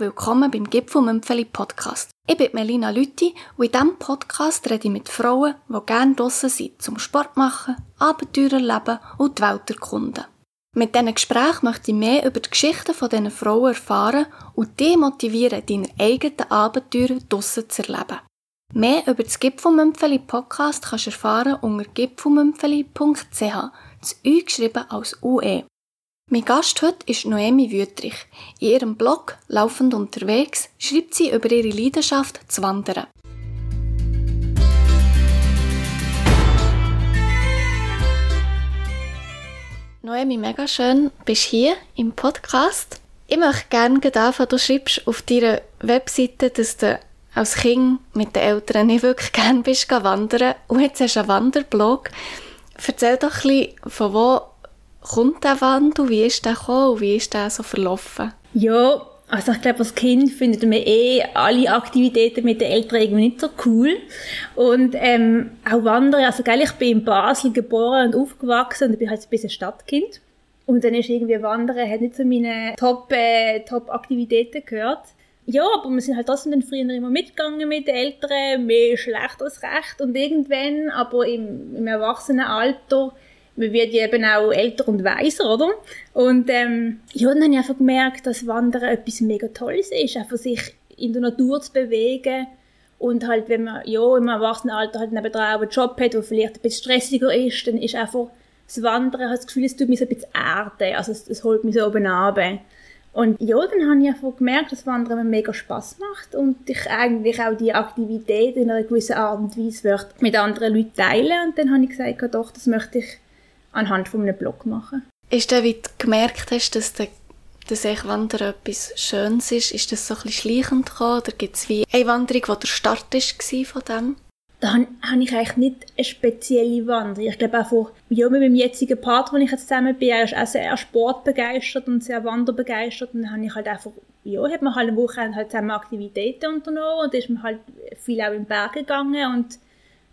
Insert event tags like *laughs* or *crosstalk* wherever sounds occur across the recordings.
willkommen beim Gipfelmümpfeli Podcast. Ich bin Melina Lütti und in diesem Podcast rede ich mit Frauen, die gerne draussen sind, zum Sport machen, Abenteuer erleben und die Welt erkunden. Mit diesen Gesprächen möchte ich mehr über die Geschichten von diesen Frauen erfahren und dich motivieren, deine eigenen Abenteuer draussen zu erleben. Mehr über das Gipfelmümpfeli Podcast kannst du erfahren unter gipfelmümpfeli.ch, das Ü geschrieben als UE. Mein Gast heute ist Noemi Wüttrich. In ihrem Blog «Laufend unterwegs» schreibt sie über ihre Leidenschaft zu wandern. Noemi, mega schön, bist hier im Podcast. Ich möchte gerne anfangen, du schreibst auf deiner Webseite, dass du als Kind mit den Eltern nicht wirklich gerne bist wandern und jetzt hast du einen Wanderblog. Erzähl doch ein bisschen, von wo kommt der Wandel? Wie ist der gekommen und wie ist der so verlaufen? Ja, also ich glaube, als Kind findet man eh alle Aktivitäten mit den Eltern irgendwie nicht so cool. Und ähm, auch Wandern, also gell, ich bin in Basel geboren und aufgewachsen und bin halt ein bisschen Stadtkind. Und dann ist irgendwie Wandern, hat nicht zu meinen Top, äh, Top-Aktivitäten gehört. Ja, aber wir sind halt trotzdem dann früher immer mitgegangen mit den Eltern, mehr schlecht als recht. Und irgendwann, aber im, im Erwachsenenalter, man wird ja eben auch älter und weiser, oder? Und ähm, ja, dann habe ich einfach gemerkt, dass Wandern etwas mega Tolles ist, einfach sich in der Natur zu bewegen und halt, wenn man ja im Erwachsenenalter halt nebenan einen Job hat, der vielleicht ein bisschen stressiger ist, dann ist einfach das Wandern, ich habe das Gefühl, es tut mich so ein bisschen erden, also es, es holt mich so oben runter. Und ja, dann habe ich einfach gemerkt, dass Wandern mir mega Spaß macht und ich eigentlich auch die Aktivität in einer gewissen Art und Weise mit anderen Leuten teilen. Und dann habe ich gesagt, doch, das möchte ich anhand von einem Blog machen. Ist der, wie du gemerkt hast, dass der dass Wandern etwas Schönes ist, ist das so ein bisschen schleichend gekommen, oder gibt es wie eine Wanderung, die der Start war von dem? Da habe ich eigentlich nicht eine spezielle Wanderung. Ich glaube einfach, ja, mit meinem jetzigen Partner, den ich jetzt zusammen bin, er ist auch sehr sportbegeistert und sehr wanderbegeistert und dann habe ich halt einfach, ja, hat man halt eine Woche halt zusammen Aktivitäten unternommen und ist man halt viel auch im Berg gegangen und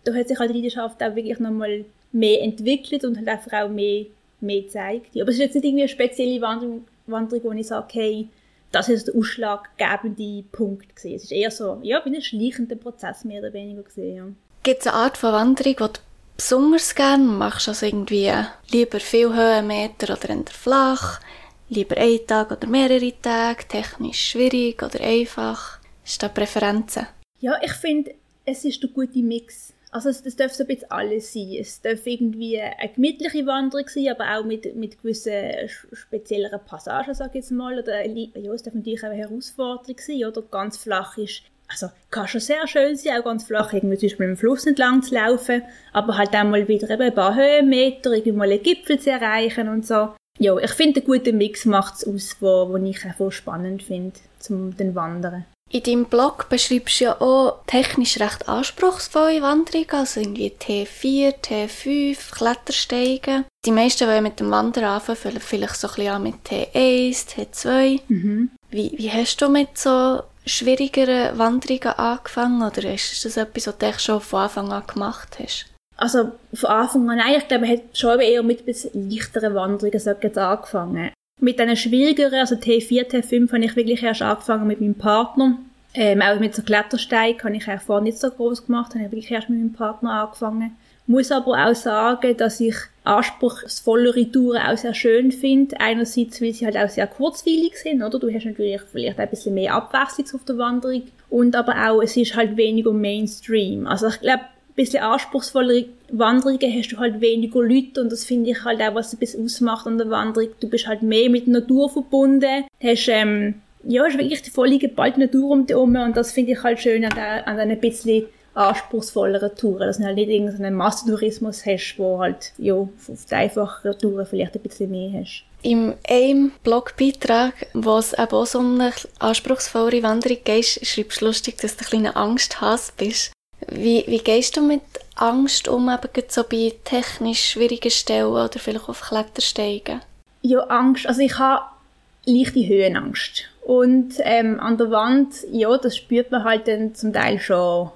da hat sich halt die Leidenschaft auch wirklich nochmal mehr entwickelt und halt einfach auch mehr, mehr zeigt. Aber es ist jetzt nicht irgendwie eine spezielle Wanderung, Wanderung wo ich sage, hey, das ist der ausschlaggebende Punkt gewesen. Es ist eher so, ja, wie ein schleichender Prozess mehr oder weniger gesehen. Ja. Gibt es eine Art von Wanderung, die du besonders gerne machst? Also irgendwie lieber viel Höhenmeter oder eher flach? Lieber einen Tag oder mehrere Tage? Technisch schwierig oder einfach? Ist da Präferenzen? Ja, ich finde, es ist der gute Mix. Also es, das darf so ein bisschen alles sein. Es darf irgendwie eine gemütliche Wanderung sein, aber auch mit, mit gewissen spezielleren Passagen, sage ich jetzt mal. Oder ja, es darf natürlich auch eine Herausforderung sein, oder ganz flach ist. Also kann schon sehr schön sein, auch ganz flach irgendwie zum Beispiel im Fluss entlang zu laufen, aber halt auch mal wieder ein paar Höhenmeter, irgendwie mal einen Gipfel zu erreichen und so. Ja, ich finde, einen guten Mix macht es aus, wo, wo ich einfach spannend finde, zum den Wandern. In deinem Blog beschreibst du ja auch technisch recht anspruchsvolle Wanderungen, also irgendwie T4, T5, Klettersteigen. Die meisten wollen mit dem Wandern anfangen, vielleicht so ein bisschen an mit T1, T2. Mhm. Wie, wie hast du mit so schwierigeren Wanderungen angefangen oder ist das etwas, was du schon von Anfang an gemacht hast? Also von Anfang an, nein, ich glaube, ich habe schon eher mit leichteren Wanderungen so angefangen. Mit diesen schwierigeren, also T4, T5, habe ich wirklich erst angefangen mit meinem Partner. Ähm, auch mit so Klettersteig habe ich vorher nicht so groß gemacht, habe ich wirklich erst mit meinem Partner angefangen. Muss aber auch sagen, dass ich anspruchsvollere Touren auch sehr schön finde. Einerseits, weil sie halt auch sehr kurzweilig sind, oder? Du hast natürlich vielleicht ein bisschen mehr Abwechslung auf der Wanderung. Und aber auch, es ist halt weniger Mainstream. Also ich glaube, bisschen anspruchsvollere Wanderungen hast du halt weniger Leute und das finde ich halt auch, was ein bisschen ausmacht an der Wanderung. Du bist halt mehr mit der Natur verbunden, hast, ähm, ja, hast wirklich die volle geballte Natur um dich herum und das finde ich halt schön an, der, an ein bisschen anspruchsvolleren Touren, dass du halt nicht irgendeinen Massentourismus hast, wo halt, ja, auf die einfacheren Touren vielleicht ein bisschen mehr hast. Im einem Blogbeitrag, wo es eben auch so eine anspruchsvolle Wanderung geht, schreibst du lustig, dass du ein kleiner Angsthass bist. Wie, wie gehst du mit Angst um, eben so bei technisch schwierigen Stellen oder vielleicht auf Klettersteigen? Ja, Angst. Also ich habe leichte Höhenangst. Und ähm, an der Wand, ja, das spürt man halt dann zum Teil schon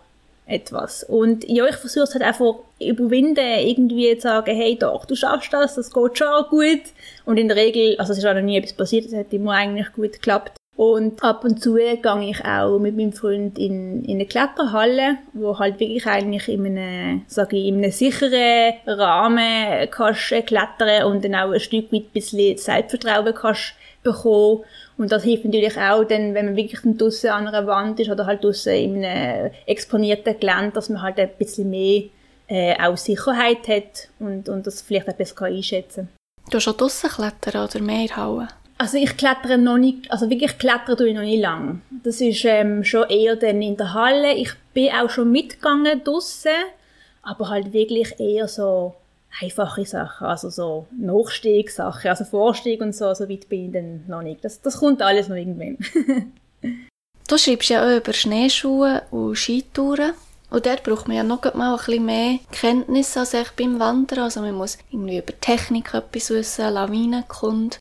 etwas. Und ja, ich versuche es halt einfach überwinden, irgendwie zu sagen, hey doch, du schaffst das, das geht schon gut. Und in der Regel, also es ist auch noch nie etwas passiert, es hat immer eigentlich gut geklappt. Und ab und zu gehe ich auch mit meinem Freund in, in eine Kletterhalle, wo halt wirklich eigentlich in einem, sage ich, in einem sicheren Rahmen kannst klettern und dann auch ein Stück weit ein bisschen Selbstvertrauen kannst bekommen. Und das hilft natürlich auch, dann, wenn man wirklich draussen an einer Wand ist oder halt draussen in einem exponierten Gelände, dass man halt ein bisschen mehr äh, auch Sicherheit hat und, und das vielleicht auch besser einschätzen kann. Du schon draussen klettern oder mehr Hauen? Also ich klettere noch nicht, also wirklich klettern tue ich noch nicht lang. Das ist ähm, schon eher dann in der Halle. Ich bin auch schon mitgegangen draussen, aber halt wirklich eher so einfache Sachen, also so Nachstiegsachen, also Vorstieg und so, so weit bin ich dann noch nicht. Das, das kommt alles noch irgendwann. *laughs* du schreibst ja auch über Schneeschuhe und Skitouren. Und dort braucht man ja noch mal ein bisschen mehr Kenntnis als beim Wandern. Also man muss irgendwie über Technik etwas wissen, Lawinenkunde.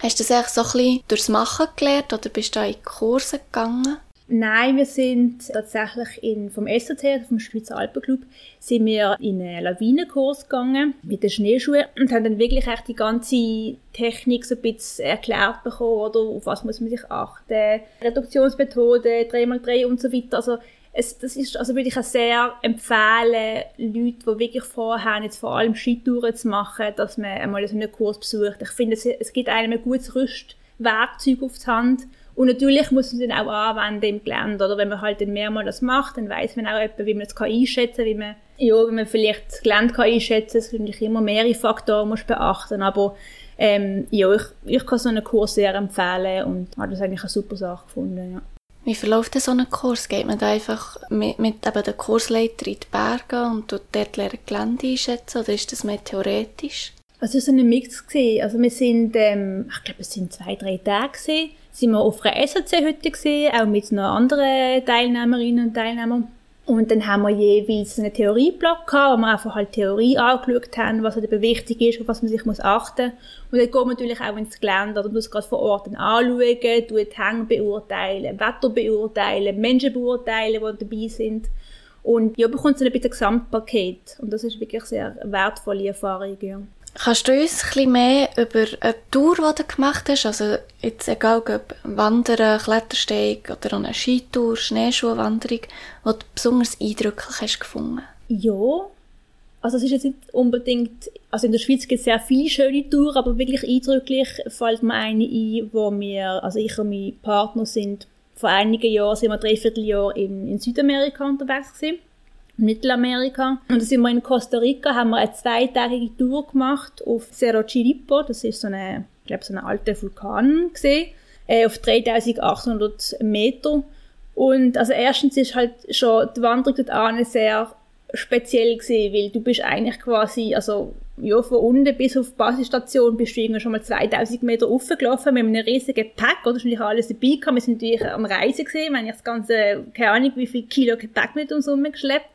Hast du das eigentlich so ein bisschen durchs Machen gelernt oder bist du da in Kurse gegangen? Nein, wir sind tatsächlich in, vom SAT, also vom Schweizer Alpenclub, sind wir in einen Lawinenkurs gegangen mit den Schneeschuhen und haben dann wirklich echt die ganze Technik so ein bisschen erklärt bekommen, oder auf was muss man sich achten, Reduktionsmethode, 3x3 und so weiter. Also es, das ist, also würde ich auch sehr empfehlen, Leute, die wirklich vorhaben, jetzt vor allem Skitouren zu machen, dass man einmal so einen Kurs besucht. Ich finde, es, es gibt einem ein gutes Rüstwerkzeug auf die Hand. Und natürlich muss man es dann auch anwenden im Gelände, oder wenn man halt dann mehrmals das macht, dann weiß man auch etwa, wie man es einschätzen kann, wie man, ja, wie man vielleicht das Gelände kann einschätzen kann. Es natürlich immer mehrere Faktoren, muss beachten, aber ähm, ja, ich, ich kann so einen Kurs sehr empfehlen und habe das eigentlich eine super Sache gefunden, ja. Wie verläuft denn so ein Kurs? Geht man da einfach mit, mit eben der Kursleiter in die Berge und dort lernen Gelände einschätzen oder ist das mehr theoretisch? Also es war ein Mix. Also wir sind, ähm, ich glaube es sind zwei, drei Tage gewesen, sind wir auf einer SAC-Hütte gewesen, auch mit noch anderen Teilnehmerinnen und Teilnehmern. Und dann haben wir jeweils einen Theorieblock gehabt, wo wir einfach halt Theorie angeschaut haben, was halt eben wichtig ist, auf was man sich muss achten muss. Und dann geht man natürlich auch ins Gelände, oder muss gerade vor Ort dann anschauen, tut Hänge beurteilen, Wetter beurteilen, Menschen beurteilen, die dabei sind. Und ja, bekommt so ein bisschen Gesamtpaket. Und das ist wirklich eine sehr wertvolle Erfahrung, ja. Kannst du uns bisschen mehr über eine Tour, die du gemacht hast, also jetzt egal ob Wandern, Klettersteig oder eine Skitour, Schneeschuhwanderung, die du besonders eindrücklich hast gefunden? Ja, also es ist jetzt nicht unbedingt, also in der Schweiz gibt es sehr viele schöne Touren, aber wirklich eindrücklich fällt mir eine ein, wo wir, also ich und mein Partner sind, vor einigen Jahren sind wir dreiviertel Jahr in, in Südamerika unterwegs gewesen. Mittelamerika. Und da sind wir in Costa Rica, haben wir eine zweitägige Tour gemacht auf Cerro Chiripo, das ist so eine, ich glaube, so ein alter Vulkan gesehen, äh, auf 3800 Meter. Und also erstens ist halt schon die Wanderung dort an sehr speziell gesehen, weil du bist eigentlich quasi, also ja, von unten bis auf die Basisstation bist du irgendwie schon mal 2000 Meter hochgelaufen mit einem riesigen Gepäck, oder? Das ist alles dabei gehabt. Wir sind natürlich am Reisen gesehen, wir haben das ganze, keine Ahnung, wie viel Kilo Gepäck mit uns umgeschleppt.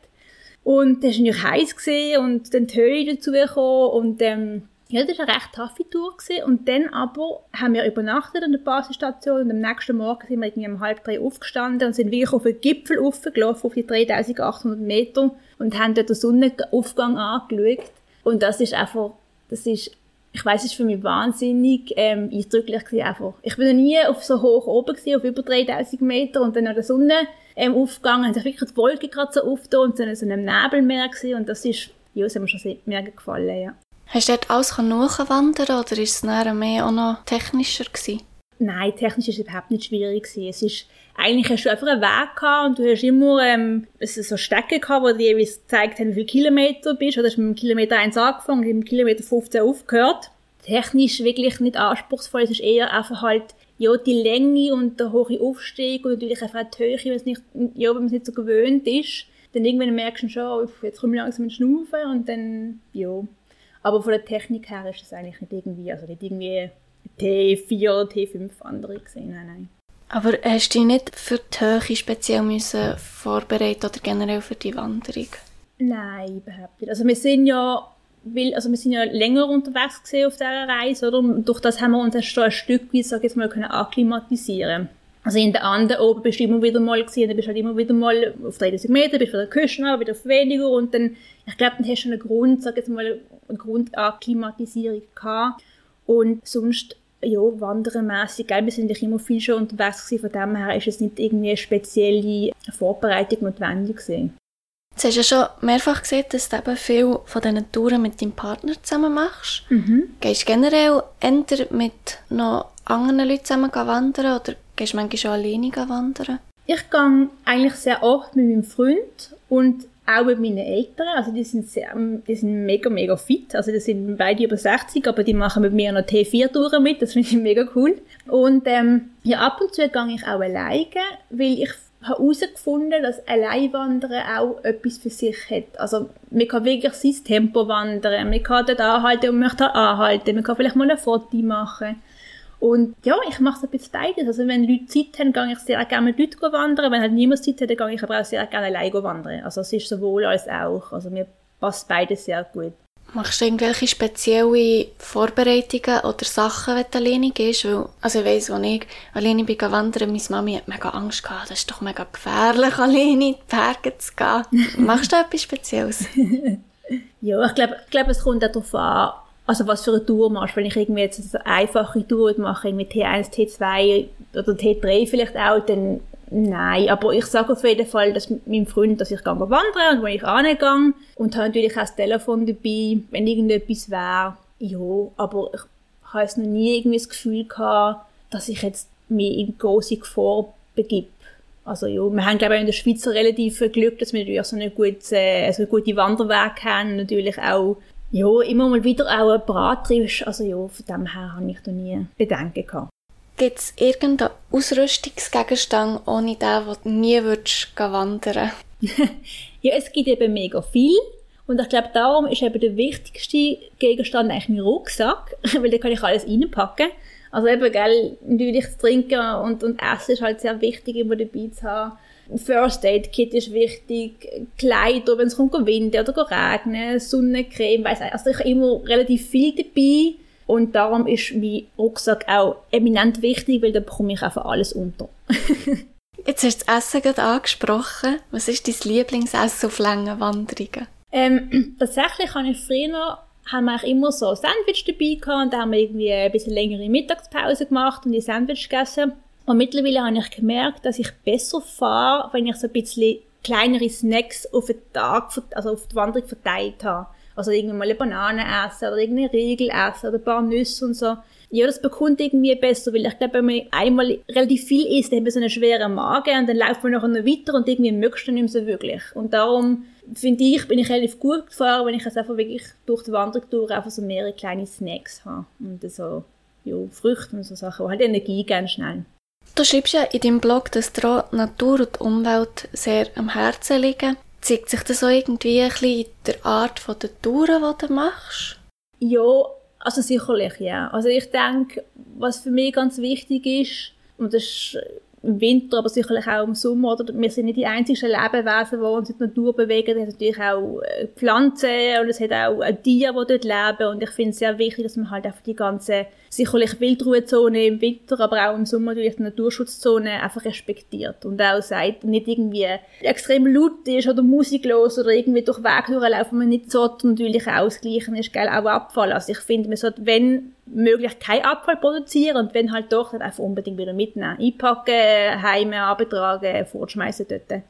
Und das war natürlich heiß gesehen und dann die Höhe dazu gekommen und ähm, ja, das war eine recht taffe Tour gewesen. Und dann aber haben wir übernachtet an der Basisstation und am nächsten Morgen sind wir irgendwie um halb drei aufgestanden und sind wirklich auf den Gipfel aufgelaufen, auf die 3800 Meter und haben dort den Sonnenaufgang angeschaut. Und das ist einfach, das ist, ich weiß, es ist für mich wahnsinnig ähm, eindrücklich gewesen, einfach. Ich bin noch nie auf so hoch oben gewesen, auf über 3000 Meter und dann noch der Sonne ähm, aufgegangen, haben sich wirklich die Wolken gerade so aufgetan und so in so einem Nebelmeer gewesen und das ist, ja, das hat mir schon sehr, mega gefallen, ja. Hast du dort alles nachwandern oder ist es nachher mehr auch noch technischer gewesen? Nein, technisch ist es überhaupt nicht schwierig. Es ist, eigentlich hast du einfach einen Weg gehabt und du hast immer, ähm, so Stecken gehabt, die dir gezeigt haben, wie viele Kilometer du bist. Oder hast mit Kilometer 1 angefangen und mit Kilometer 15 aufgehört. Technisch wirklich nicht anspruchsvoll. Es ist eher einfach halt, ja, die Länge und der hohe Aufstieg und natürlich einfach die Höhe, wenn es nicht, ja, wenn man es nicht so gewöhnt ist. Dann irgendwann merkst du schon, oh, jetzt komme ich langsam ins Schnaufen und dann, ja. Aber von der Technik her ist es eigentlich nicht irgendwie, also nicht irgendwie T4 oder T5 andere gesehen, nein, nein. Aber hast du dich nicht für die Höhe speziell müssen vorbereiten oder generell für die Wanderung? Nein, überhaupt nicht. Also wir sind ja weil, also wir sind ja länger unterwegs gesehen auf dieser Reise, oder? Und durch das haben wir uns schon ein Stück weit, sag ich jetzt mal, können akklimatisieren. Also in der Anden oben bist du immer wieder mal gesehen, dann bist du halt immer wieder mal auf 30 Meter, bist wieder Küsten, wieder auf weniger und dann, ich glaube, dann hast du einen Grund, sag ich jetzt mal, eine Grundakklimatisierung gehabt. Und sonst ja, wanderenmässig, gell, wir sind ja immer viel schon unterwegs gewesen, von dem her ist es nicht irgendwie eine spezielle Vorbereitung notwendig gewesen. Jetzt hast du ja schon mehrfach gesehen, dass du eben viel von diesen Touren mit deinem Partner zusammen machst. Mhm. Gehst du generell eher mit noch anderen Leuten zusammen wandern oder gehst du manchmal schon alleine wandern? Ich gehe eigentlich sehr oft mit meinem Freund und auch mit meinen Eltern. Also die sind, sehr, die sind mega, mega fit. Also die sind beide über 60, aber die machen mit mir noch T4-Touren mit. Das finde ich mega cool. Und ähm, ja, ab und zu gehe ich auch alleine, weil ich habe herausgefunden, dass Alleinwandern auch etwas für sich hat. Also, man kann wirklich sein Tempo wandern, man kann dort anhalten und möchte anhalten, man kann vielleicht mal ein Foto machen. Und ja, ich mache so ein bisschen beides. Also wenn Leute Zeit haben, gehe ich sehr gerne mit Leuten wandern. Wenn halt niemand Zeit hat, dann gehe ich aber auch sehr gerne alleine wandern. Also es ist sowohl als auch. Also mir passt beides sehr gut. Machst du irgendwelche spezielle Vorbereitungen oder Sachen, wenn du alleine gehst? Weil, also ich weiss, als ich alleine bin wandern, meine Mami hat mega Angst gehabt, das ist doch mega gefährlich, *laughs* alleine in die Berge zu gehen. *laughs* Machst du etwas Spezielles? *laughs* ja, ich glaube, ich glaub, es kommt auch darauf an, also was für eine Tour machst. Wenn ich irgendwie jetzt eine einfache Tour mache, mit T1, T2 oder T3 vielleicht auch, dann nein. Aber ich sage auf jeden Fall, dass meinem Freund, dass ich gehe wandern und wenn ich angehe und habe natürlich auch das Telefon dabei, wenn irgendetwas wäre. Ja, aber ich habe jetzt noch nie irgendwie das Gefühl gehabt, dass ich jetzt mich in große Gefahr begib. Also ja, wir haben glaube ich in der Schweiz relativ Glück, dass wir natürlich so eine gute, äh, so eine gute Wanderweg haben, natürlich auch ja, immer mal wieder auch ein Brattrieb Also ja, von dem her habe ich da nie Bedenken gehabt. Gibt es irgendeinen Ausrüstungsgegenstand, ohne den, den du nie würdest wandern *laughs* Ja, es gibt eben mega viel. Und ich glaube, darum ist eben der wichtigste Gegenstand eigentlich mein Rucksack, *laughs* weil da kann ich alles reinpacken. Also eben, gell, natürlich das Trinken und, und Essen ist halt sehr wichtig, immer dabei zu haben. First Aid Kit ist wichtig, Kleider, wenn es kommt, Wind oder regnen, Sonnencreme, weiss ich. Also ich habe immer relativ viel dabei und darum ist mein Rucksack auch eminent wichtig, weil da bekomme ich einfach alles unter. *laughs* Jetzt hast du das Essen gerade angesprochen. Was ist dein Lieblingsessen auf langen Wanderungen? Ähm, *clears throat* tatsächlich habe ich früher haben wir immer so Sandwich dabei gehabt und da haben wir irgendwie ein bisschen längere Mittagspause gemacht und die Sandwich gegessen. Und mittlerweile habe ich gemerkt, dass ich besser fahre, wenn ich so ein bisschen kleinere Snacks auf den Tag, also auf die Wanderung verteilt habe. Also irgendwie mal eine Banane essen oder irgendeine Riegel essen oder ein paar Nüsse und so. Ja, das bekommt irgendwie besser, weil ich glaube, wenn man einmal relativ viel isst, dann hat man so einen schweren Magen und dann läuft man nachher noch weiter und irgendwie möchtest du nicht mehr so wirklich. Und darum finde ich, bin ich relativ gut gefahren, wenn ich jetzt einfach wirklich durch die Wanderung durch einfach so mehrere kleine Snacks habe. Und so, ja, Früchte und so Sachen, die halt Energie geben schnell. Du schreibst ja in deinem Blog, dass dir Natur und Umwelt sehr am Herzen liegen. Zeigt sich das auch irgendwie ein bisschen in der Art der Touren, die du machst? Ja, also sicherlich, ja. Also ich denke, was für mich ganz wichtig ist, und das ist im Winter, aber sicherlich auch im Sommer. Oder? Wir sind nicht die einzigen Lebewesen, die uns in der Natur bewegen. Es hat natürlich auch äh, Pflanzen und es hat auch Tiere, die dort leben. Und ich finde es sehr wichtig, dass man halt einfach die ganze, sicherlich Wildruhezone im Winter, aber auch im Sommer natürlich die Naturschutzzone einfach respektiert. Und auch sagt, nicht irgendwie extrem laut ist oder musiklos oder irgendwie durch Wege durchlaufen, man nicht so natürlich ausgleichen ist, gell, auch Abfall. Also ich finde, man sollte, wenn möglich keinen Abfall produzieren und wenn halt doch, dann einfach unbedingt wieder mitnehmen. Einpacken, heime abtragen, fortschmeißen dort.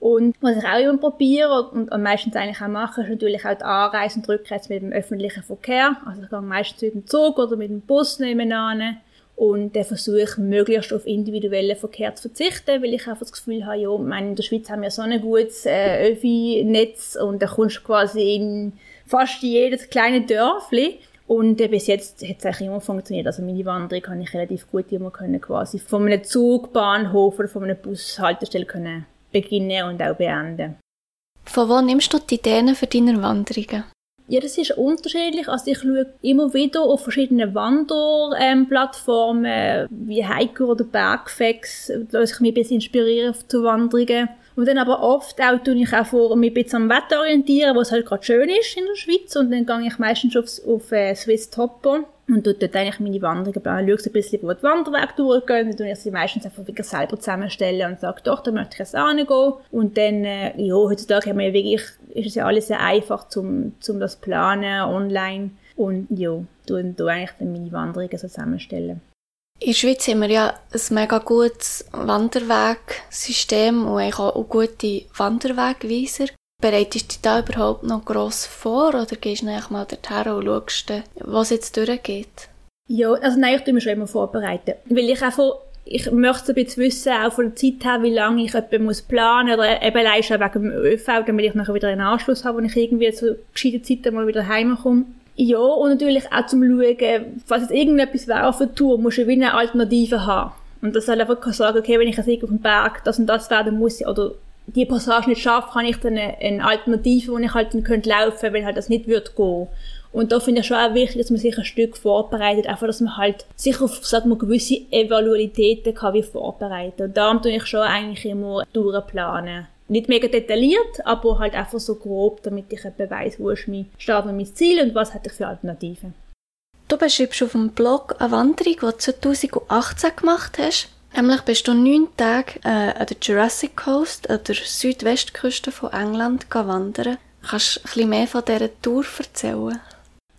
Und was ich auch immer probiere und, und meistens eigentlich auch mache, ist natürlich auch die Anreise und Rückreise mit dem öffentlichen Verkehr. Also ich gehe meistens mit dem Zug oder mit dem Bus nebenan und dann versuche ich möglichst auf individuellen Verkehr zu verzichten, weil ich einfach das Gefühl habe, ja, meine, in der Schweiz haben wir so ein gutes äh, Öffi-Netz und da kommst du quasi in fast jedes kleine Dörfli und äh, bis jetzt hat es eigentlich immer funktioniert. Also meine Wanderung kann ich relativ gut immer können quasi von einem Zugbahnhof oder von einer Bushaltestelle können beginnen und auch beenden. Von wo nimmst du die Ideen für deine Wanderungen? Ja, das ist unterschiedlich. Also ich schaue immer wieder auf verschiedene Wanderplattformen ähm, wie Hiker oder Bergfex, da ich mich ein bisschen inspirieren zu Wanderungen. Und dann aber oft auch tue ich auch vor, mich ein bisschen am Wetter orientieren, wo es halt gerade schön ist in der Schweiz. Und dann gehe ich meistens auf, auf äh, Swiss Topper und tue dort eigentlich meine Wanderungen planen. Schaue ein bisschen, wo die Wanderwege durchgehen. Dann tue ich sie meistens einfach wieder selber zusammenstellen und sage, doch, da möchte ich jetzt hingehen. Und dann, äh, ja, heutzutage haben wir wirklich, ist es ja alles sehr einfach, zum, zum das planen, online. Und ja, tun da eigentlich dann meine Wanderungen so zusammenstellen. In der Schweiz haben wir ja ein mega gutes Wanderwegsystem und auch gute Wanderwegweiser. Bereitest du dich da überhaupt noch gross vor oder gehst du eigentlich mal dorthin und schaust, was jetzt durchgeht? Ja, also nein, ich tue mich schon immer vorbereiten. Weil ich einfach, ich möchte ein bisschen wissen, auch von der Zeit her, wie lange ich etwas muss planen oder eben allein wegen dem ÖV, damit ich nachher wieder einen Anschluss habe, wenn ich irgendwie zu gescheiten Zeiten mal wieder heimkomme. Ja, und natürlich auch zum Schauen, falls es irgendetwas wäre auf der Tour, musst du wie eine Alternative haben. Und das soll einfach sagen, okay, wenn ich jetzt auf dem Berg das und das wäre, dann muss ich, oder die Passage nicht schaffe, kann ich dann eine, Alternative, wo ich halt dann könnte laufen, wenn halt das nicht wird gehen. Und da finde ich schon auch wichtig, dass man sich ein Stück vorbereitet, einfach, dass man halt sich auf, sagen wir, gewisse Evalualitäten kann wie vorbereiten. Und darum tue ich schon eigentlich immer durchplanen. Nicht mega detailliert, aber halt einfach so grob, damit ich etwa weiss, wo ist mein Start und mein Ziel und was hätte ich für Alternativen. Du beschreibst auf dem Blog eine Wanderung, die du 2018 gemacht hast. Nämlich bist du neun Tage äh, an der Jurassic Coast, an der Südwestküste von England, wandern. Kannst du ein bisschen mehr von dieser Tour erzählen?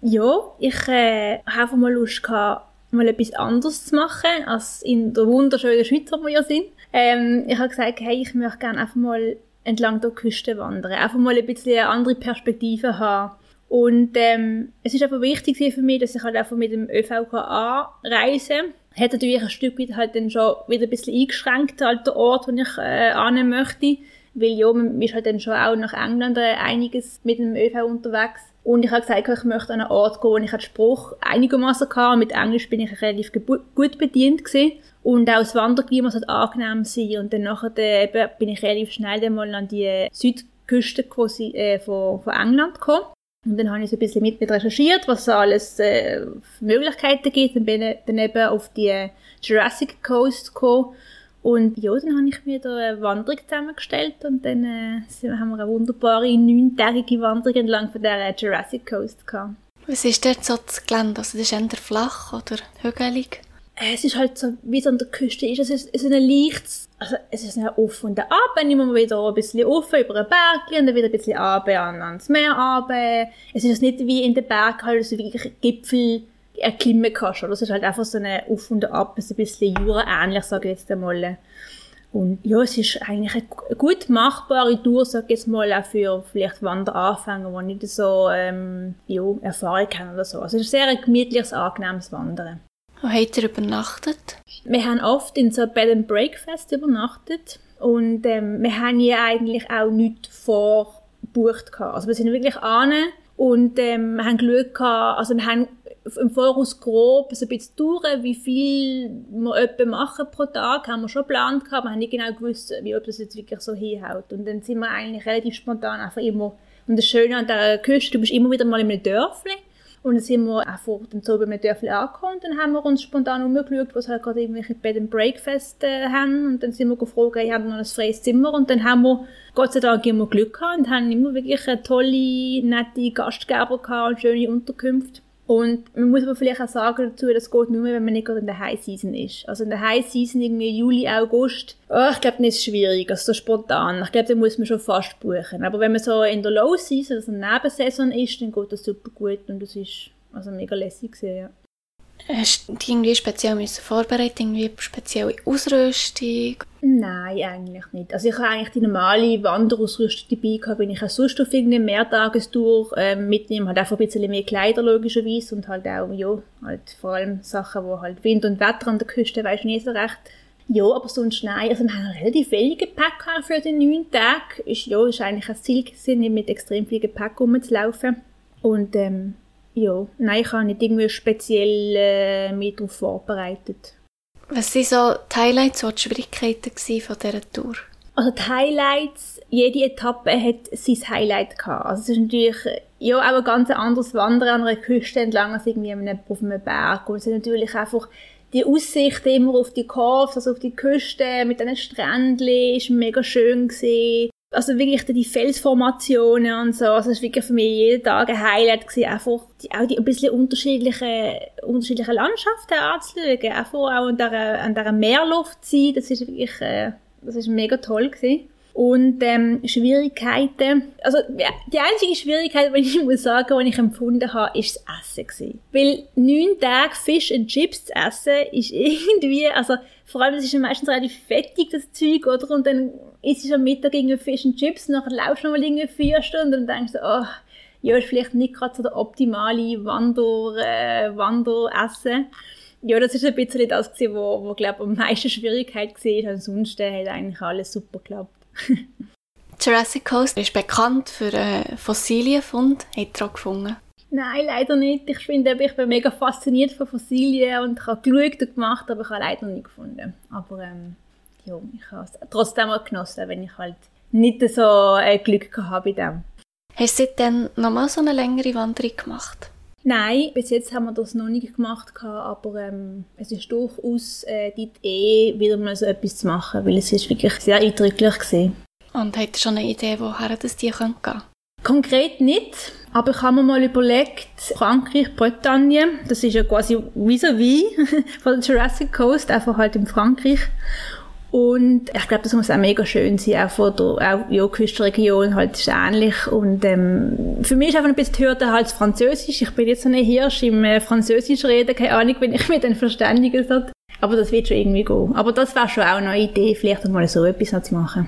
Ja, ich äh, habe mal Lust gehabt, mal etwas anderes zu machen, als in der wunderschönen Schweiz, wo wir ja sind. Ähm, ich habe gesagt, hey, ich möchte gerne einfach mal entlang der Küste wandern. Einfach mal ein bisschen eine andere Perspektive haben. Und ähm, es ist einfach wichtig für mich, dass ich halt einfach mit dem ÖVK anreise. Hat natürlich ein Stück weit halt dann schon wieder ein bisschen eingeschränkt, halt der Ort, wo ich äh, annehmen möchte. Weil ja, man ist halt dann schon auch nach England äh, einiges mit dem ÖV unterwegs. Und ich habe gesagt, ich möchte an einen Ort gehen, wo ich den Spruch einigermaßen kann. Mit Englisch bin ich relativ gut bedient gewesen. Und auch das Wanderklima sollte angenehm sein. Und dann nachher äh, bin ich relativ schnell mal an die Südküste quasi, äh, von, von England gekommen. Und dann habe ich so ein bisschen mit, mit recherchiert, was es alles äh, Möglichkeiten gibt. Und bin dann eben auf die Jurassic Coast gekommen. Und ja, dann habe ich mir da eine Wanderung zusammengestellt und dann äh, haben wir eine wunderbare neuntägige Wanderung entlang von der Jurassic Coast gehabt. Was ist dort so das Gelände? Also das ist eher flach oder hügelig? Äh, es ist halt so, wie es an der Küste ist. Es ist, es ist ein leichtes, also es ist ein Auf und Ab, dann immer wieder ein bisschen auf über einen Berg und dann wieder ein bisschen ab ans Meer ab. Es ist nicht wie in den Bergen halt so wirklich Gipfel erklimmen kannst. Oder? Das ist halt einfach so ein Auf und Ab, ein bisschen Jura-ähnlich, sage ich jetzt einmal. Und ja, es ist eigentlich eine gut machbare Tour, sag ich jetzt mal, auch für vielleicht Wanderanfänger, die nicht so ähm, ja, Erfahrung haben oder so. Also es ist sehr ein gemütliches, angenehmes Wandern. Wo habt ihr übernachtet? Wir haben oft in so Bed and Breakfast übernachtet und ähm, wir haben ja eigentlich auch nichts vorgebucht. Also wir sind wirklich an und ähm, wir haben geschaut, gehabt, also wir haben im Voraus grob so ein bisschen durch, wie viel wir etwa machen pro Tag, haben wir schon geplant gehabt, wir haben nicht genau gewusst, wie ob das jetzt wirklich so hinhaut. Und dann sind wir eigentlich relativ spontan einfach immer, und das Schöne an der Küste, du bist immer wieder mal in einem Dörfli, und dann sind wir einfach dann so bei einem Dörfli angekommen und dann haben wir uns spontan umgeschaut, was halt gerade irgendwelche Bed and Breakfast äh, haben und dann sind wir gefragt, hey, haben wir noch ein freies Zimmer und dann haben wir Gott sei Dank immer Glück gehabt und haben immer wirklich tolle, nette Gastgeber gehabt und schöne Unterkünfte. Und man muss aber vielleicht auch sagen dazu, das geht nur, wenn man nicht gerade in der High Season ist. Also in der High Season, irgendwie Juli, August, oh, ich glaube, das ist schwierig, also so spontan. Ich glaube, da muss man schon fast buchen. Aber wenn man so in der Low Season, also in der Nebensaison ist, dann geht das super gut und das ist also mega lässig gewesen, ja. Hast du irgendwie speziell müssen vorbereiten, irgendwie spezielle Ausrüstung? Nein, eigentlich nicht. Also ich habe eigentlich die normale Wanderausrüstung dabei gehabt, wenn ich auch sonst auf irgendeine Mehrtagestour äh, mitnehme, halt einfach ein bisschen mehr Kleider logischerweise und halt auch, ja, halt vor allem Sachen, wo halt Wind und Wetter an der Küste, weiß nie so recht. Ja, aber sonst nein. Also wir haben relativ wenig Gepäck für die neun Tage. Ist, ja, ist eigentlich ein Ziel gewesen, nicht mit extrem viel Gepäck rumzulaufen. Und ähm, ja, nein, ich habe nicht irgendwie speziell äh, mich darauf vorbereitet. Was waren so die Highlights oder die Schwierigkeiten von dieser Tour? Also die Highlights, jede Etappe hat sein Highlight gehabt. Also es ist natürlich ja, auch ein ganz anderes Wandern an einer Küste entlang als irgendwie auf einem Berg. Und es ist natürlich einfach die Aussicht immer auf die Kurve, also auf die Küste mit diesen Strändchen, ist mega schön gesehen also wirklich die Felsformationen und so, also es war wirklich für mich jeden Tag ein Highlight gewesen, einfach die, auch die ein bisschen unterschiedliche, unterschiedliche Landschaften anzuschauen, einfach auch an dieser, an dieser Meerluft zu sein, das ist wirklich, äh, das ist mega toll gewesen. Und ähm, Schwierigkeiten, also die einzige Schwierigkeit, die ich *laughs* muss sagen, die ich empfunden habe, ist das Essen gewesen. Weil neun Tage Fish and Chips zu essen, ist *laughs* irgendwie, also vor allem, es ist ja meistens relativ fettig, das Zeug, oder? Und dann isst du am Mittag irgendwie Fish and Chips, und dann laufst du noch mal irgendwie vier Stunden und denkst du, oh, ja, ist vielleicht nicht gerade so der optimale Wander, äh, Wanderessen. Ja, das ist ein bisschen das gewesen, wo, wo glaube am meisten Schwierigkeit war. Ansonsten hat eigentlich alles super geklappt. *laughs* Jurassic Coast ist bekannt für äh, Fossilienfund. Habt ihr auch gefunden? Nein, leider nicht. Ich finde, ich bin mega fasziniert von Fossilien und ich habe geschaut und gemacht, aber ich habe leider nicht gefunden. Aber ähm, ja, ich habe es trotzdem auch genossen, wenn ich halt nicht so äh, Glück habe bei dem. Hast du seitdem nochmal so eine längere Wanderung gemacht? Nein, bis jetzt haben wir das noch nicht gemacht, aber ähm, es ist durchaus äh, dort eh wieder mal so etwas zu machen, weil es ist wirklich sehr eindrücklich war. Und habt ihr schon eine Idee, woher das die gehen können? Konkret nicht, aber ich habe mir mal überlegt, Frankreich, Bretagne, das ist ja quasi vis-à-vis -vis *laughs* von der Jurassic Coast, einfach halt in Frankreich. Und ich glaube, das muss auch mega schön sein, auch von der auch, ja, Küstenregion halt ist ähnlich. Und ähm, für mich ist einfach ein bisschen die Hürde halt Französisch. Ich bin jetzt so ein Hirsch im äh, Französisch reden, keine Ahnung, wenn ich *laughs* mich dann verständigen soll. Aber das wird schon irgendwie gehen. Aber das wäre schon auch eine Idee, vielleicht mal so etwas zu machen.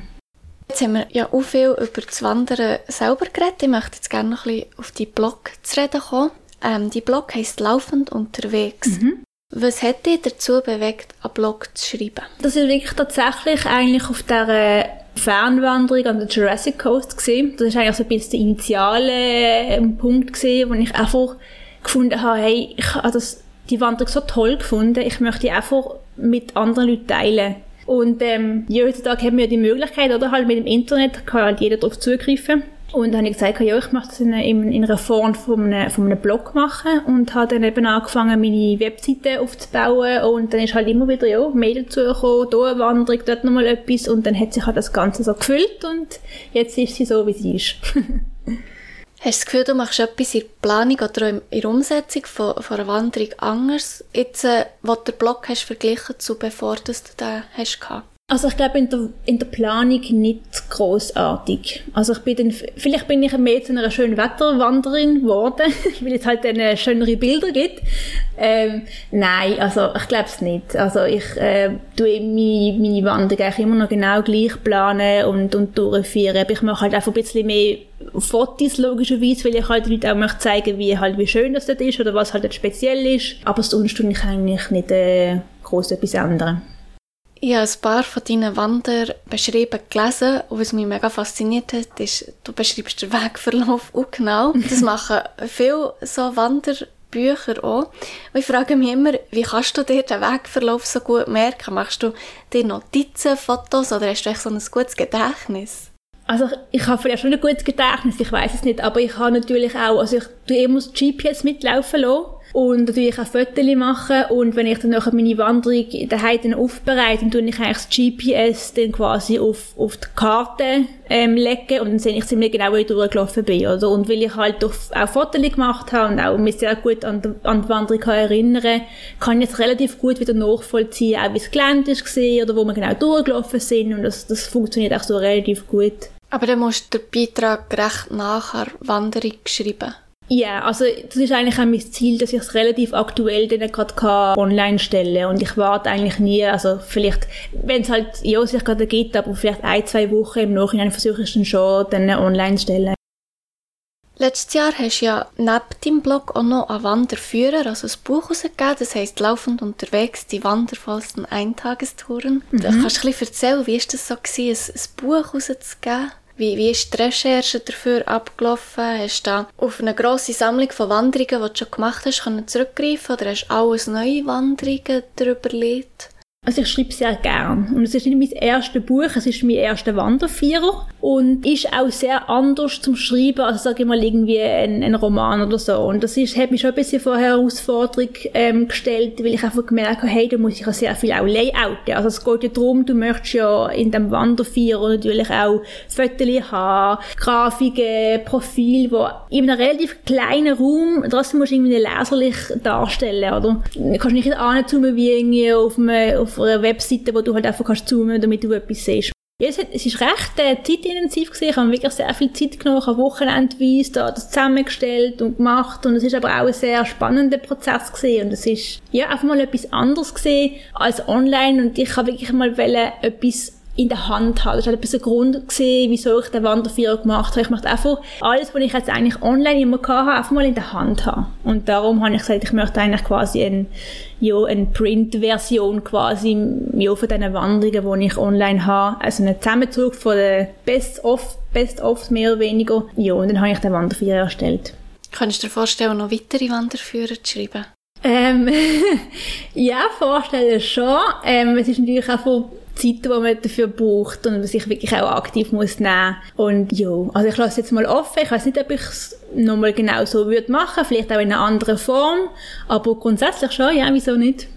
Jetzt haben wir ja auch viel über das Wandern selber geredet. Ich möchte jetzt gerne noch ein bisschen auf die Blog zu reden kommen. Ähm, die Blog heisst «Laufend unterwegs». Mhm. Was hat dich dazu bewegt, einen Blog zu schreiben? Das ist wirklich tatsächlich eigentlich auf der Fernwanderung an der Jurassic Coast gesehen. Das ist eigentlich so ein bisschen der initiale ähm, Punkt gesehen, wo ich einfach gefunden habe, hey, ich habe das, die Wanderung so toll gefunden, ich möchte die einfach mit anderen Leuten teilen. Und ähm, ja, heutzutage haben wir die Möglichkeit, oder halt mit dem Internet kann halt jeder darauf zugreifen. Und dann habe ich gesagt, ja, ich möchte das in, in, in einer Form von einem, von einem Blog machen und habe dann eben angefangen, meine Webseite aufzubauen und dann ist halt immer wieder, ja, Mail dazugekommen, hier eine Wanderung, dort nochmal etwas und dann hat sich halt das Ganze so gefüllt und jetzt ist sie so, wie sie ist. *laughs* Hast du das Gefühl, du machst etwas in der Planung oder in der Umsetzung von, von einer Wanderung anders, jetzt, äh, was der Blog hast verglichen zu bevor du den hast gehabt? Also ich glaube in der, in der Planung nicht großartig. Also ich bin dann, vielleicht bin ich mehr zu einer schönen Wetterwanderin geworden, *laughs* weil es halt dann äh, schönere Bilder gibt. Ähm, nein, also ich glaube es nicht. Also ich äh, tue meine, meine Wanderung eigentlich immer noch genau gleich planen und, und durchführen. Aber ich mache halt einfach ein bisschen mehr Fotos logischerweise, weil ich halt den auch möchte zeigen, wie halt wie schön das dort ist oder was halt dort speziell ist. Aber sonst tue ich eigentlich nicht äh, groß etwas ändern. Ich habe ein paar von deinen Wanderbeschreibungen gelesen und was mich mega fasziniert hat, ist, du beschreibst den Wegverlauf auch genau. *laughs* Das machen viele so Wanderbücher auch. Und ich frage mich immer, wie kannst du dir den Wegverlauf so gut merken? Machst du dir Notizen, Fotos oder hast du echt so ein gutes Gedächtnis? Also ich habe vielleicht schon ein gutes Gedächtnis, ich weiß es nicht, aber ich habe natürlich auch, also ich tue immer das GPS mitlaufen lassen und natürlich auch Fotos machen und wenn ich dann nachher meine Wanderung daheim dann aufbereite, dann tue ich eigentlich das GPS dann quasi auf, auf die Karte ähm, legen und dann sehe ich ziemlich genau, wo ich durchgelaufen bin, oder? Und weil ich halt auch, auch Fotos gemacht habe und auch mich sehr gut an die, an die Wanderung kann erinnern kann ich jetzt relativ gut wieder nachvollziehen, auch wie das Gelände war oder wo wir genau durchgelaufen sind und das, das funktioniert auch so relativ gut. Aber dann musst du den Beitrag recht nachher Wanderung schreiben. Ja, also das ist eigentlich auch mein Ziel, dass ich es relativ aktuell dann gerade online stelle und ich warte eigentlich nie, also vielleicht, wenn es halt ja sich gerade gibt, aber vielleicht ein, zwei Wochen im Nachhinein versuche ich es dann schon dann online zu stellen. Letztes Jahr hast du ja neben deinem Blog auch noch einen Wanderführer, also ein Buch herausgegeben, das heisst «Laufend unterwegs, die wandervollsten Eintagestouren». Mhm. Kannst du ein bisschen erzählen, wie war das so, gewesen, ein, ein Buch herauszugeben? Wie, wie ist die Recherche dafür abgelaufen? Hast du auf eine grosse Sammlung von Wanderungen, die du schon gemacht hast, können zurückgreifen oder hast du alles neue Wanderungen darüber gelegt? Also ich schreibe sehr gern. Und es ist nicht mein erstes Buch, es ist mein erster Wandervierer. Und ist auch sehr anders zum Schreiben, als sage ich mal irgendwie ein, ein Roman oder so. Und das ist, hat mich schon ein bisschen vor Herausforderung ähm, gestellt, weil ich einfach gemerkt habe, hey, da muss ich ja sehr viel auch layouten. Also es geht ja darum, du möchtest ja in dem Wandervierer natürlich auch Fotos haben, Grafiken, Profil, wo in einem relativ kleinen Raum trotzdem musst du irgendwie leserlich darstellen, oder? Du kannst nicht anzoomen wie irgendwie auf einem, auf einer Webseite, wo du halt einfach kannst zoomen, damit du etwas siehst. Ja, es, hat, es ist recht äh, zeitintensiv gewesen. Ich habe wirklich sehr viel Zeit genommen. Ich habe wochenendweise da das zusammengestellt und gemacht. Und es ist aber auch ein sehr spannender Prozess gewesen. Und es ist, ja, einfach mal etwas anderes gesehen als online. Und ich habe wirklich mal wollen, etwas in der Hand haben. Das war ein Grund gewesen, wieso ich den Wanderführer gemacht habe. Ich möchte einfach alles, was ich jetzt eigentlich online immer hatte, einfach mal in der Hand haben. Und darum habe ich gesagt, ich möchte eigentlich quasi ein, ja, eine Print-Version quasi, ja, von diesen Wanderungen, die ich online habe. Also einen Zusammenzug von den Best-of, Best-of mehr oder weniger. Ja, und dann habe ich den Wanderführer erstellt. Könntest du dir vorstellen, noch weitere Wanderführer zu schreiben? Ähm, *laughs* ja, vorstellen schon. Ähm, es ist natürlich auch von Zeit, die man dafür braucht und sich wirklich auch aktiv muss nehmen Und ja, also ich lasse jetzt mal offen. Ich weiß nicht, ob ich es nochmal genau so würde machen, vielleicht auch in einer anderen Form, aber grundsätzlich schon, ja, wieso nicht?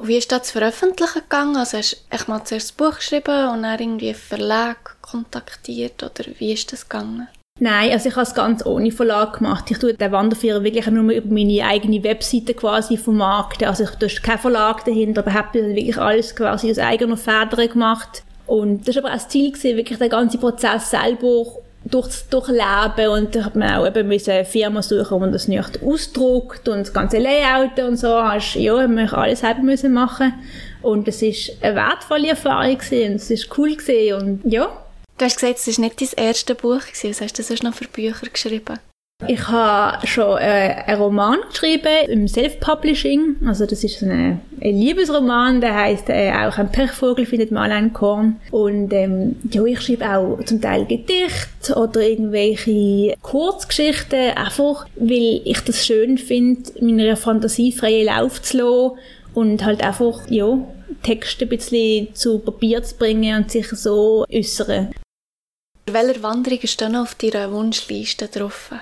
wie ist das veröffentlichen gegangen? Also hast du mal zuerst das Buch geschrieben und dann irgendwie Verlag kontaktiert oder wie ist das gegangen? Nein, also ich habe es ganz ohne Verlag gemacht. Ich tue den Wanderführer wirklich nur über meine eigene Webseite quasi vermarkten. Also ich tue keinen Verlag dahinter, aber habe wirklich alles quasi aus eigener Feder gemacht. Und das war aber auch das Ziel gewesen, wirklich den ganzen Prozess selber durch, durchleben und da hat man auch eben eine Firma suchen, wo man das nicht ausdruckt und das ganze Layout und so. Hast, ja, haben wir alles selber müssen machen und es ist eine wertvolle Erfahrung gewesen und es ist cool gewesen und ja, Du hast gesagt, es war nicht dein erstes Buch. Was hast du sonst noch für Bücher geschrieben? Ich habe schon äh, einen Roman geschrieben im Self-Publishing. Also das ist ein, ein Liebesroman, der heißt äh, auch ein Pechvogel findet mal ein Korn. Und ähm, ja, ich schreibe auch zum Teil Gedichte oder irgendwelche Kurzgeschichten, einfach weil ich das schön finde, meiner Fantasie freien Lauf zu lassen und halt einfach ja Texte ein bisschen zu Papier zu bringen und sich so äußern. Welche Wanderung ist dann auf deiner Wunschliste drauf?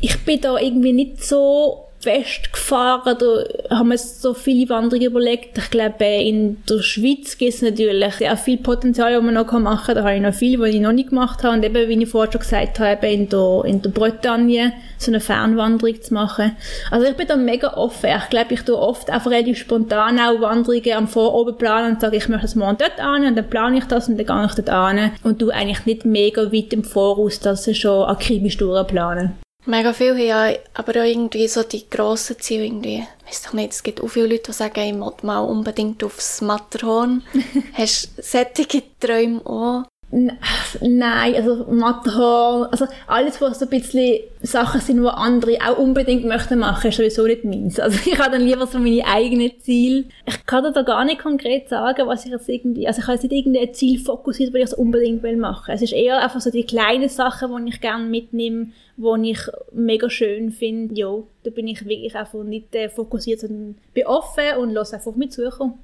Ich bin da irgendwie nicht so festgefahren. Da haben wir so viele Wanderungen überlegt. Ich glaube, in der Schweiz gibt es natürlich sehr viel Potenzial, das man noch machen kann. Da habe ich noch viel, was ich noch nicht gemacht habe. Und eben, wie ich vorher schon gesagt habe, in der, in der Bretagne so eine Fernwanderung zu machen. Also ich bin da mega offen. Ich glaube, ich tue oft einfach relativ spontan auch Wanderungen am Voroben planen und sage, ich möchte das morgen dort an und dann plane ich das und dann gehe ich dort an und tue eigentlich nicht mega weit im Voraus, dass ich schon akribisch durchplanen. Mega viel haben ja aber auch irgendwie so die grossen Ziele irgendwie. Ich weiss doch nicht, es gibt auch viele Leute, die sagen, ich will mal unbedingt aufs Matterhorn. *laughs* Hast du solche Träume auch? Nein, also Matterhorn, also alles, was so ein bisschen Sachen sind, die andere auch unbedingt möchten machen, ist sowieso nicht meins. Also *laughs* ich habe dann lieber so meine eigenen Ziele. Ich kann da gar nicht konkret sagen, was ich jetzt irgendwie, also ich habe jetzt nicht irgendein Ziel fokussiert, weil ich es unbedingt will machen. Es ist eher einfach so die kleinen Sachen, die ich gerne mitnehme, die ich mega schön finde. Ja, da bin ich wirklich einfach nicht äh, fokussiert, sondern bin offen und lasse einfach mit suchen.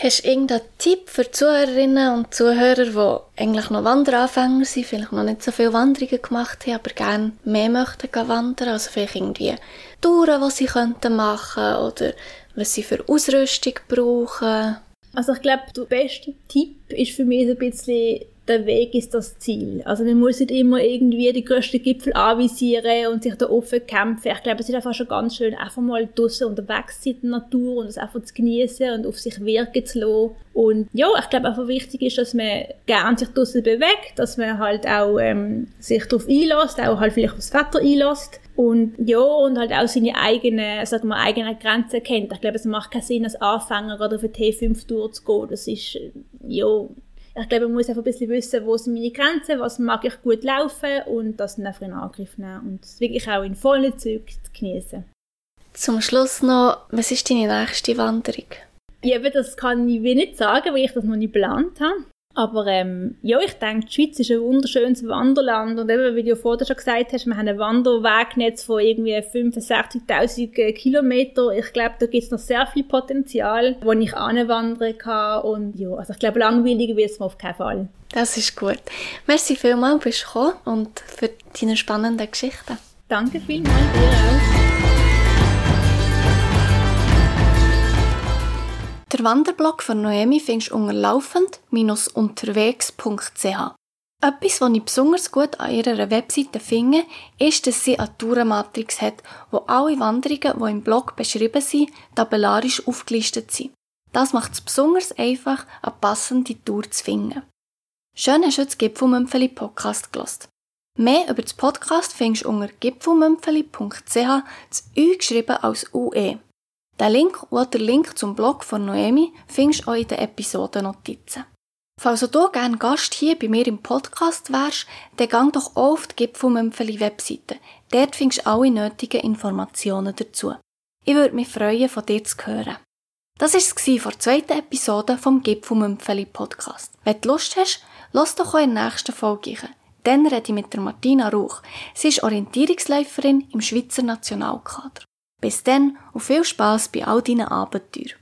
Hast du irgendeinen Tipp für Zuhörerinnen und Zuhörer, die eigentlich noch Wanderanfänger sind, vielleicht noch nicht so viele Wanderungen gemacht haben, aber gerne mehr möchten wandern? Also vielleicht irgendwie Touren, die sie könnten machen oder was sie für Ausrüstung brauchen? Also ich glaube, der beste Tipp ist für mich ein bisschen der Weg ist das Ziel. Also man muss nicht immer irgendwie die größten Gipfel anvisieren und sich da offen kämpfen. Ich glaube, es ist einfach schon ganz schön, einfach mal draußen unterwegs zu sein in der Natur und es einfach zu genießen und auf sich wirken zu lassen. Und ja, ich glaube einfach wichtig ist, dass man gerne sich draußen bewegt, dass man halt auch ähm, sich darauf einlässt, auch halt vielleicht aufs Wetter einlässt. Und ja, und halt auch seine eigenen, sagen wir, eigenen Grenzen kennt. Ich glaube, es macht keinen Sinn, als Anfänger oder für T5 durchzugehen. Das ist, ja, ich glaube, man muss einfach ein bisschen wissen, wo sind meine Grenzen, was mag ich gut laufen und das dann einfach in Angriff nehmen und es wirklich auch in vollen Zügen zu genießen. Zum Schluss noch, was ist deine nächste Wanderung? Ja, das kann ich nicht sagen, weil ich das noch nicht geplant habe. Aber ähm, ja, ich denke, die Schweiz ist ein wunderschönes Wanderland und eben, wie du vorher schon gesagt hast, wir haben ein Wanderwegnetz von irgendwie 65'000 Kilometern. Ich glaube, da gibt es noch sehr viel Potenzial, wo ich anwandern kann und ja, also ich glaube, langweilig wird es mir auf keinen Fall. Das ist gut. Merci vielmals, bist du gekommen und für deine spannenden Geschichten. Danke vielmals, dir Der Wanderblog von Noemi findest du unter laufend-unterwegs.ch. Etwas, was ich besonders gut an ihrer Webseite finde, ist, dass sie eine Tourenmatrix hat, wo alle Wanderungen, die im Blog beschrieben sind, tabellarisch aufgelistet sind. Das macht es besonders einfach, eine passende Tour zu finden. Schön hast du das Gipfelmümpfeli Podcast gelost. Mehr über das Podcast findest du unter gipfelmümpfeli.ch, das Ü geschrieben als UE. Den Link oder der Link zum Blog von Noemi findest du auch in den Episodennotizen. Falls du gerne Gast hier bei mir im Podcast wärst, dann gang doch auch auf die Gipfelmümpfeli Webseite. Dort findest du alle nötigen Informationen dazu. Ich würde mich freuen, von dir zu hören. Das war es vor der zweiten Episode vom Gipfelmümpfeli Podcast. Wenn du Lust hast, lass doch auch in der nächsten Folge rein. Dann rede ich mit der Martina Rauch. Sie ist Orientierungsläuferin im Schweizer Nationalkader. Bis dann und viel Spaß bei all deinen Abenteuern.